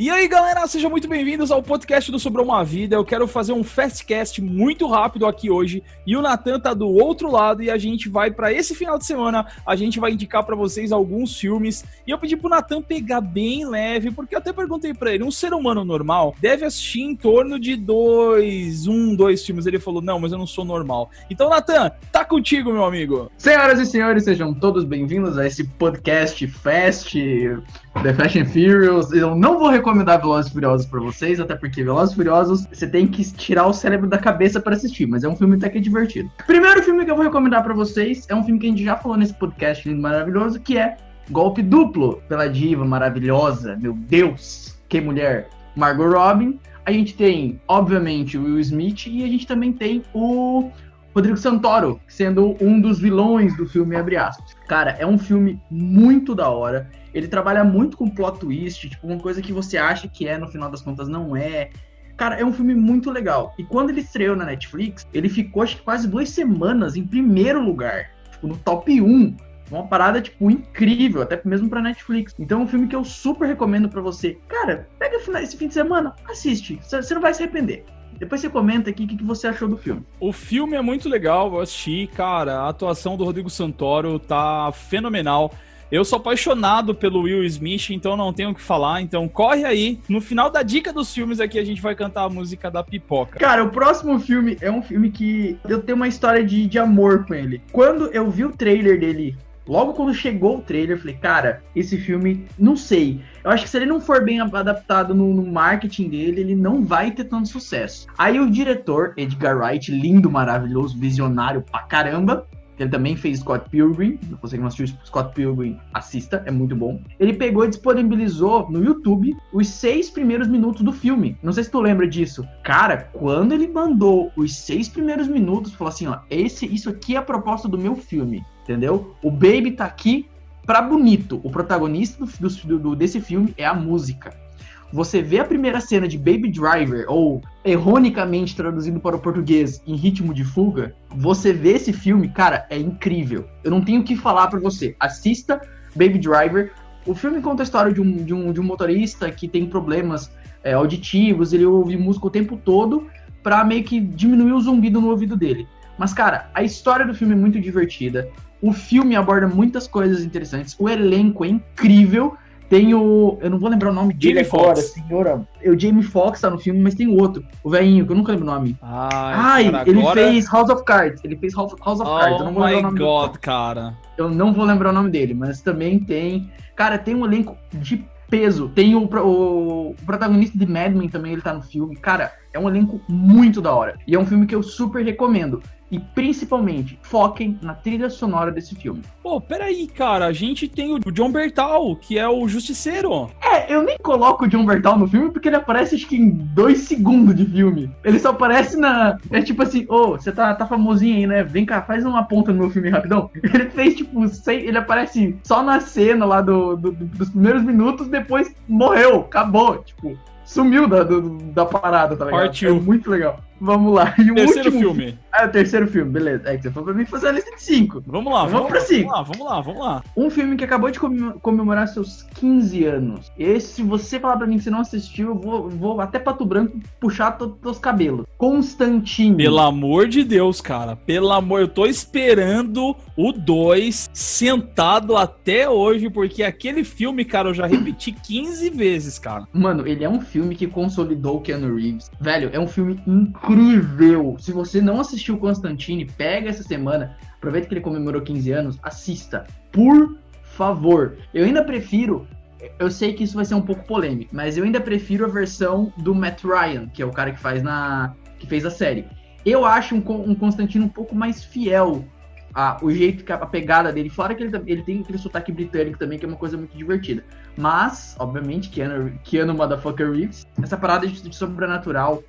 E aí, galera, sejam muito bem-vindos ao podcast do Sobrou uma Vida. Eu quero fazer um fastcast muito rápido aqui hoje. E o Natan tá do outro lado e a gente vai para esse final de semana, a gente vai indicar para vocês alguns filmes. E eu pedi pro Natan pegar bem leve, porque eu até perguntei para ele, um ser humano normal deve assistir em torno de dois, um, dois filmes. Ele falou: "Não, mas eu não sou normal". Então, Natan, tá contigo, meu amigo. Senhoras e senhores, sejam todos bem-vindos a esse podcast Fast The Fast and Furious. Eu não vou recomendar Velozes e Furiosos pra vocês, até porque Velozes e Furiosos você tem que tirar o cérebro da cabeça para assistir, mas é um filme até que divertido. Primeiro filme que eu vou recomendar para vocês é um filme que a gente já falou nesse podcast lindo maravilhoso, que é Golpe Duplo, pela diva maravilhosa, meu Deus, que mulher, Margot Robin. A gente tem, obviamente, o Will Smith e a gente também tem o Rodrigo Santoro, sendo um dos vilões do filme, abre aspas. Cara, é um filme muito da hora. Ele trabalha muito com plot twist, tipo, uma coisa que você acha que é, no final das contas não é. Cara, é um filme muito legal. E quando ele estreou na Netflix, ele ficou, acho que quase duas semanas em primeiro lugar. Tipo, no top 1. Uma parada, tipo, incrível, até mesmo pra Netflix. Então é um filme que eu super recomendo para você. Cara, pega esse fim de semana, assiste. Você não vai se arrepender. Depois você comenta aqui o que, que você achou do filme. O filme é muito legal, eu assisti, cara. A atuação do Rodrigo Santoro tá fenomenal. Eu sou apaixonado pelo Will Smith, então não tenho o que falar. Então corre aí. No final da dica dos filmes aqui, a gente vai cantar a música da pipoca. Cara, o próximo filme é um filme que eu tenho uma história de, de amor com ele. Quando eu vi o trailer dele Logo quando chegou o trailer, eu falei, cara, esse filme, não sei. Eu acho que se ele não for bem adaptado no, no, marketing dele, ele não vai ter tanto sucesso. Aí o diretor, Edgar Wright, lindo, maravilhoso, visionário pra caramba, ele também fez Scott Pilgrim. Se você não assistiu Scott Pilgrim, assista, é muito bom. Ele pegou e disponibilizou no YouTube os seis primeiros minutos do filme. Não sei se tu lembra disso. Cara, quando ele mandou os seis primeiros minutos, falou assim: ó, esse, isso aqui é a proposta do meu filme. Entendeu? O Baby tá aqui pra bonito. O protagonista do, do, do, desse filme é a música você vê a primeira cena de Baby Driver, ou erronicamente traduzindo para o português, em ritmo de fuga, você vê esse filme, cara, é incrível. Eu não tenho o que falar para você. Assista Baby Driver. O filme conta a história de um, de um, de um motorista que tem problemas é, auditivos, ele ouve música o tempo todo para meio que diminuir o zumbido no ouvido dele. Mas, cara, a história do filme é muito divertida. O filme aborda muitas coisas interessantes. O elenco é incrível. Tem o. Eu não vou lembrar o nome dele Jamie agora, Fox. senhora. O Jamie Foxx tá no filme, mas tem o outro. O velhinho, que eu nunca lembro o nome. Ai, Ai cara, ele agora... fez House of Cards. Ele fez House, House of oh Cards. Eu não vou lembrar o nome God, dele. cara. Eu não vou lembrar o nome dele, mas também tem. Cara, tem um elenco de peso. Tem o, o, o protagonista de Mad Men também, ele tá no filme. Cara, é um elenco muito da hora. E é um filme que eu super recomendo. E principalmente, foquem na trilha sonora desse filme. Pô, peraí, cara. A gente tem o John Bertal, que é o Justiceiro. É, eu nem coloco o John Bertal no filme porque ele aparece acho que em dois segundos de filme. Ele só aparece na. É tipo assim, ô, oh, você tá, tá famosinho aí, né? Vem cá, faz uma ponta no meu filme rapidão. Ele fez, tipo, sei, ele aparece só na cena lá do, do, dos primeiros minutos, depois morreu, acabou. Tipo, sumiu da, do, da parada, tá ligado? Partiu. É muito legal. Vamos lá. E o terceiro último filme. Ah, o terceiro filme, beleza. É que você falou pra mim fazer a lista de cinco. Vamos lá, vamos, vamos pra cinco. Vamos lá, vamos lá, vamos lá. Um filme que acabou de comemorar seus 15 anos. Esse, se você falar pra mim que você não assistiu, eu vou, vou até Pato Branco puxar todos os cabelos. Constantino. Pelo amor de Deus, cara. Pelo amor, eu tô esperando o 2 sentado até hoje, porque aquele filme, cara, eu já repeti 15 vezes, cara. Mano, ele é um filme que consolidou o Keanu Reeves. Velho, é um filme incrível incrível. Se você não assistiu Constantine, pega essa semana, aproveita que ele comemorou 15 anos, assista. Por favor. Eu ainda prefiro. Eu sei que isso vai ser um pouco polêmico, mas eu ainda prefiro a versão do Matt Ryan, que é o cara que faz na. que fez a série. Eu acho um, um Constantino um pouco mais fiel a, o jeito que a, a pegada dele, fora que ele, ele tem aquele sotaque britânico também, que é uma coisa muito divertida. Mas, obviamente, Keanu, Keanu Motherfucker Reeves, essa parada de, de sobrenatural,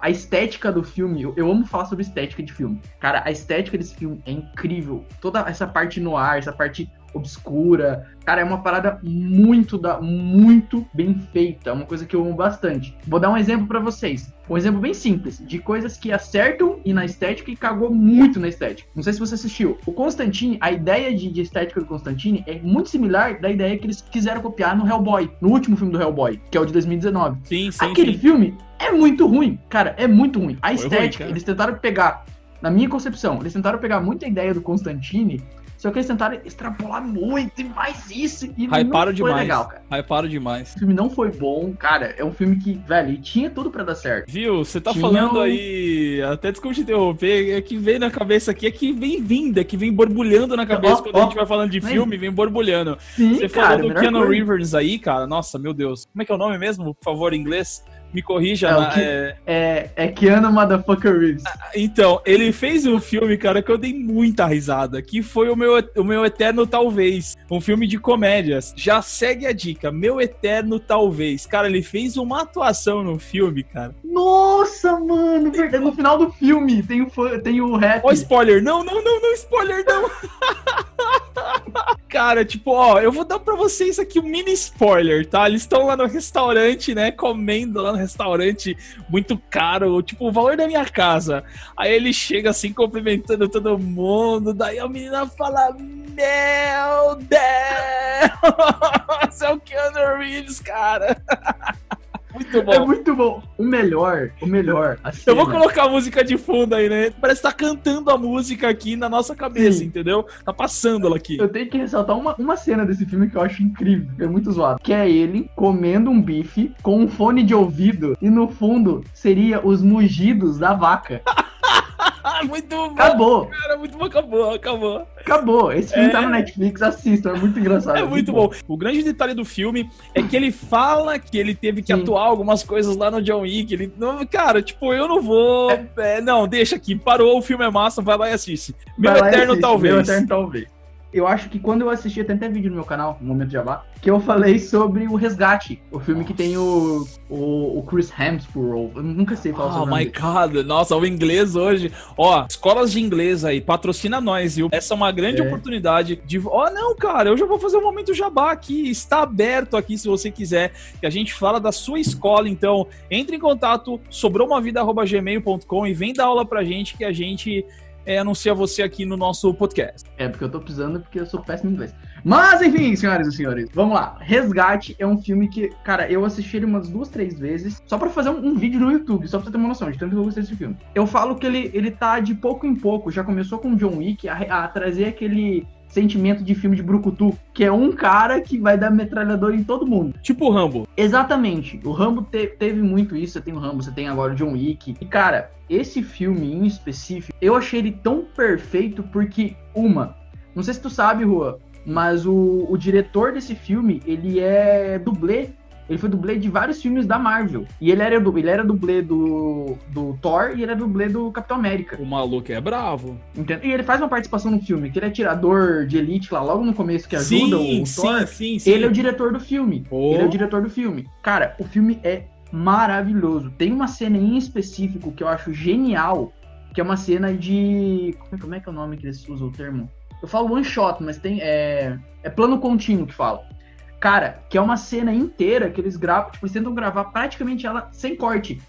a estética do filme, eu, amo falar sobre estética de filme. Cara, a estética desse filme é incrível. Toda essa parte no ar, essa parte obscura. Cara, é uma parada muito da muito bem feita, é uma coisa que eu amo bastante. Vou dar um exemplo para vocês. Um exemplo bem simples de coisas que acertam e na estética e cagou muito na estética. Não sei se você assistiu. O Constantine, a ideia de, de estética do Constantine é muito similar da ideia que eles quiseram copiar no Hellboy, no último filme do Hellboy, que é o de 2019. Sim, sim. Aquele sim. filme é muito ruim, cara, é muito ruim. A Foi estética, ruim, eles tentaram pegar na minha concepção, eles tentaram pegar muita ideia do Constantine só que eles tentaram extrapolar muito e mais isso. E Hyparam não foi demais. legal, cara. Hyparam demais. O filme não foi bom, cara. É um filme que, velho, tinha tudo para dar certo. Viu? Você tá tinha falando aí. Até desculpa te interromper. É que vem na cabeça aqui, é que vem vinda, que vem borbulhando na cabeça oh, quando oh, a gente vai falando de filme, vem borbulhando. Sim, Você cara, falou do Keanu Rivers aí, cara. Nossa, meu Deus. Como é que é o nome mesmo, por favor, em inglês? Me corrija. É, na, é... é, é Keanu Motherfucker Reeves. Ah, então, ele fez um filme, cara, que eu dei muita risada, que foi o meu, o meu Eterno Talvez, um filme de comédias. Já segue a dica, Meu Eterno Talvez. Cara, ele fez uma atuação no filme, cara. Nossa, mano. No final do filme tem o, tem o rap. Ó, oh, spoiler. Não, não, não, não, spoiler, não. Cara, tipo, ó, eu vou dar pra vocês aqui um mini spoiler, tá? Eles estão lá no restaurante, né? Comendo lá no restaurante muito caro, tipo, o valor da minha casa. Aí ele chega assim, cumprimentando todo mundo. Daí a menina fala: Meu Deus! É o Keanu Reeves, cara. Muito bom. É muito bom. O melhor, o melhor. Eu vou colocar a música de fundo aí, né? Parece que tá cantando a música aqui na nossa cabeça, Sim. entendeu? Tá passando ela aqui. Eu tenho que ressaltar uma, uma cena desse filme que eu acho incrível, é muito zoado. Que é ele comendo um bife com um fone de ouvido e no fundo seria os mugidos da vaca. muito bom. Acabou. Cara, muito bom, acabou, acabou. Acabou. Esse filme é... tá no Netflix, assistam, é muito engraçado. É, é muito, bom. bom. O grande detalhe do filme é que ele fala que ele teve que Sim. atuar algumas coisas lá no John Wick. Ele, não, cara, tipo, eu não vou. É. É, não, deixa aqui. Parou, o filme é massa, vai lá e assiste. Meu Eterno, assiste. talvez. Meu Eterno, talvez eu acho que quando eu assisti, tem até vídeo no meu canal, no Momento Jabá, que eu falei sobre o Resgate, o filme nossa. que tem o, o, o, Chris Hemsworth. Eu nunca sei falar oh, sobre Oh my god, nossa, o inglês hoje. Ó, escolas de inglês aí, patrocina nós, viu? Essa é uma grande é. oportunidade de. Ó, oh, não, cara, eu já vou fazer o um Momento Jabá aqui, está aberto aqui se você quiser, que a gente fala da sua escola. Então, entre em contato, sobrou-uma-vida@gmail.com e vem dar aula pra gente que a gente é, anuncia você aqui no nosso podcast. É, porque eu tô precisando, porque eu sou péssimo em inglês. Mas, enfim, senhoras e senhores, vamos lá. Resgate é um filme que, cara, eu assisti ele umas duas, três vezes, só pra fazer um, um vídeo no YouTube, só pra você ter uma noção de tanto que eu gostei desse filme. Eu falo que ele, ele tá de pouco em pouco, já começou com John Wick a, a trazer aquele sentimento de filme de brucutu, que é um cara que vai dar metralhador em todo mundo. Tipo o Rambo. Exatamente. O Rambo te teve muito isso. Você tem o Rambo, você tem agora o John Wick. E, cara, esse filme em específico, eu achei ele tão perfeito porque, uma, não sei se tu sabe, Rua, mas o, o diretor desse filme, ele é dublê ele foi dublê de vários filmes da Marvel. E ele era, ele era dublê do, do Thor e ele era dublê do Capitão América. O maluco é bravo. Entendeu? E ele faz uma participação no filme, que ele é tirador de elite lá, logo no começo, que ajuda sim, o Thor. Sim, sim, Ele é o diretor do filme. Oh. Ele é o diretor do filme. Cara, o filme é maravilhoso. Tem uma cena em específico que eu acho genial, que é uma cena de. Como é que é o nome que eles usam o termo? Eu falo one shot, mas tem. É, é plano contínuo que fala. Cara, que é uma cena inteira que eles gravam, tipo, eles tentam gravar praticamente ela sem corte.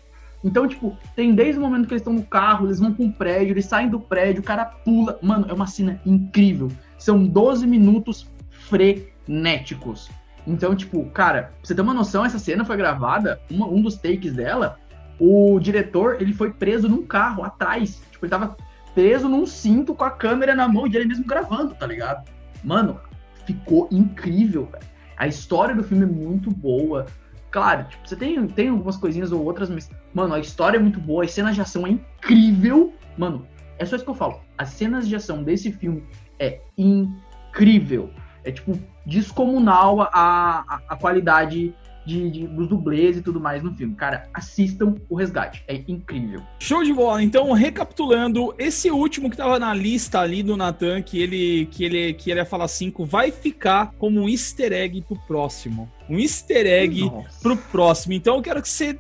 Então, tipo, tem desde o momento que eles estão no carro, eles vão com o prédio, eles saem do prédio, o cara pula. Mano, é uma cena incrível. São 12 minutos frenéticos. Então, tipo, cara, pra você ter uma noção, essa cena foi gravada, uma, um dos takes dela, o diretor, ele foi preso num carro atrás. Tipo, ele tava preso num cinto com a câmera na mão e ele mesmo gravando, tá ligado? Mano, ficou incrível, velho. A história do filme é muito boa. Claro, tipo, você tem, tem algumas coisinhas ou outras, mas, mano, a história é muito boa, as cenas de ação é incrível. Mano, é só isso que eu falo. As cenas de ação desse filme é incrível. É, tipo, descomunal a, a, a qualidade de, de, dos dublês e tudo mais no filme. Cara, assistam o Resgate, é incrível. Show de bola. Então, recapitulando, esse último que tava na lista ali do Nathan, que ele, que ele, que ele ia falar 5, vai ficar como um easter egg pro próximo. Um easter egg Nossa. pro próximo. Então, eu quero que você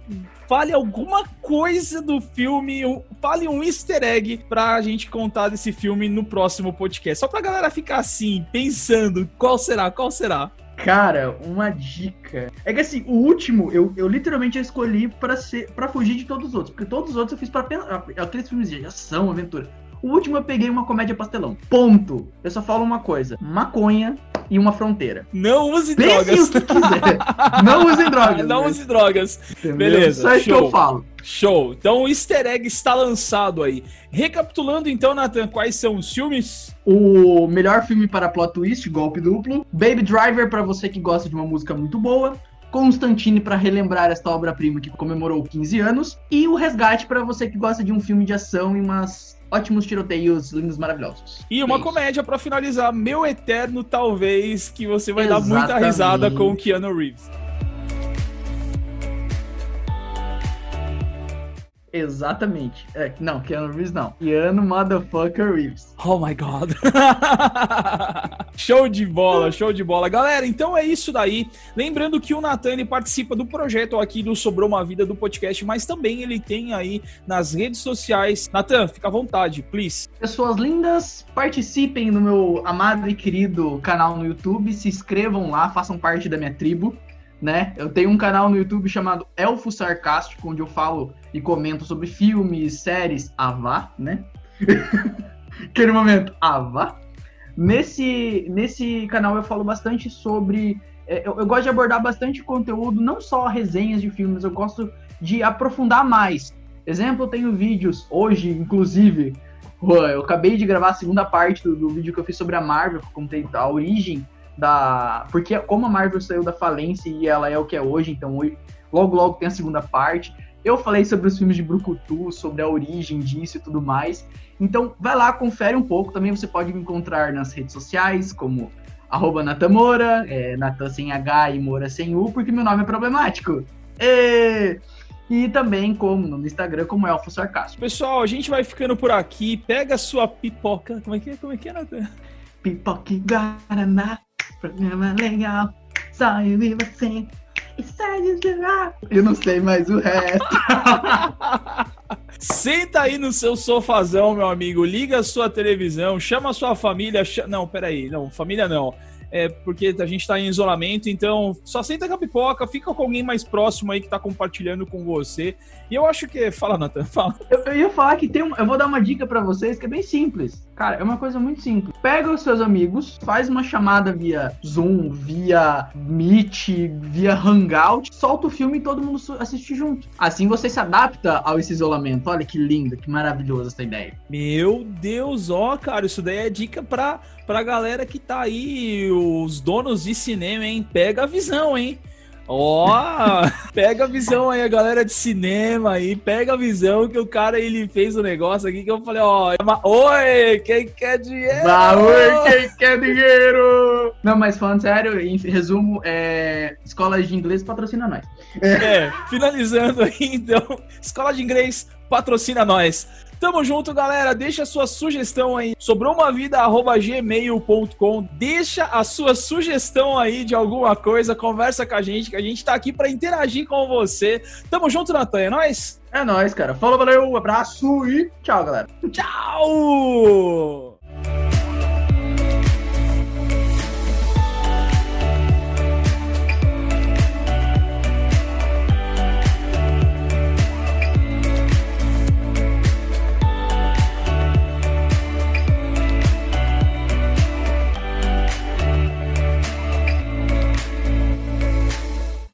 fale alguma coisa do filme, fale um easter egg pra gente contar desse filme no próximo podcast. Só pra galera ficar assim, pensando, qual será, qual será? Cara, uma dica. É que assim, o último eu, eu literalmente escolhi para ser para fugir de todos os outros, porque todos os outros eu fiz para aqueles filmes de ação, aventura. O último eu peguei uma comédia pastelão. Ponto. Eu só falo uma coisa: maconha e uma fronteira. Não use drogas. o que quiser. Não use drogas. Não use drogas. Entendeu? Beleza. Só isso que eu falo. Show. Então o easter egg está lançado aí. Recapitulando então, Nathan, quais são os filmes? O melhor filme para plot twist, golpe duplo. Baby Driver para você que gosta de uma música muito boa. Constantine para relembrar esta obra-prima que comemorou 15 anos. E o Resgate para você que gosta de um filme de ação e umas ótimos tiroteios lindos, maravilhosos. E uma é comédia para finalizar, Meu Eterno, talvez, que você vai Exatamente. dar muita risada com o Keanu Reeves. Exatamente. É, não, Keanu Reeves não. Keanu Motherfucker Reeves. Oh my god. show de bola, show de bola. Galera, então é isso daí. Lembrando que o Nathan participa do projeto aqui do Sobrou uma Vida do podcast, mas também ele tem aí nas redes sociais. Nathan, fica à vontade, please. Pessoas lindas, participem no meu amado e querido canal no YouTube, se inscrevam lá, façam parte da minha tribo né? Eu tenho um canal no YouTube chamado Elfo Sarcástico, onde eu falo e comento sobre filmes, séries, avá, né? Aquele momento, avá. Nesse, nesse canal eu falo bastante sobre. É, eu, eu, gosto de abordar bastante conteúdo, não só resenhas de filmes, eu gosto de aprofundar mais. Exemplo, eu tenho vídeos, hoje, inclusive, eu acabei de gravar a segunda parte do, do vídeo que eu fiz sobre a Marvel, que eu contei a origem da. Porque como a Marvel saiu da falência e ela é o que é hoje, então hoje, logo logo tem a segunda parte. Eu falei sobre os filmes de Brucutu, sobre a origem disso e tudo mais. Então vai lá, confere um pouco. Também você pode me encontrar nas redes sociais, como arroba Natamora, é, Natan sem H e Moura sem U, porque meu nome é problemático. E... E também como no Instagram como Elfo Sarcástico. Pessoal, a gente vai ficando por aqui. Pega a sua pipoca. Como é que é? Como é que é, Natan? Pipoca e Guaraná. Programa legal, só eu e você. E sai de Eu não sei mais o resto. Senta aí no seu sofazão, meu amigo. Liga a sua televisão, chama a sua família. Ch... Não, peraí, não, família não é, porque a gente está em isolamento, então só senta com a pipoca, fica com alguém mais próximo aí que está compartilhando com você. E eu acho que. Fala, Nathan, fala. Eu, eu, ia falar que tem um, Eu vou dar uma dica para vocês que é bem simples. Cara, é uma coisa muito simples. Pega os seus amigos, faz uma chamada via Zoom, via Meet, via Hangout, solta o filme e todo mundo assiste junto. Assim você se adapta ao esse isolamento. Olha que linda, que maravilhosa essa ideia. Meu Deus, ó, cara, isso daí é dica pra pra galera que tá aí, os donos de cinema, hein? Pega a visão, hein? Ó, oh, pega a visão aí, a galera de cinema aí, pega a visão que o cara ele fez o um negócio aqui que eu falei, ó, oh, oi, quem quer dinheiro? Ah, oi, quem quer dinheiro? Não, mas falando sério, em resumo, é, escola de inglês patrocina nós. É, finalizando aí, então, escola de inglês patrocina nós. Tamo junto, galera. Deixa a sua sugestão aí. Sobrou uma vida, gmail.com. Deixa a sua sugestão aí de alguma coisa. Conversa com a gente, que a gente tá aqui para interagir com você. Tamo junto, Natan. É nóis? É nóis, cara. Falou, valeu, abraço e tchau, galera. Tchau!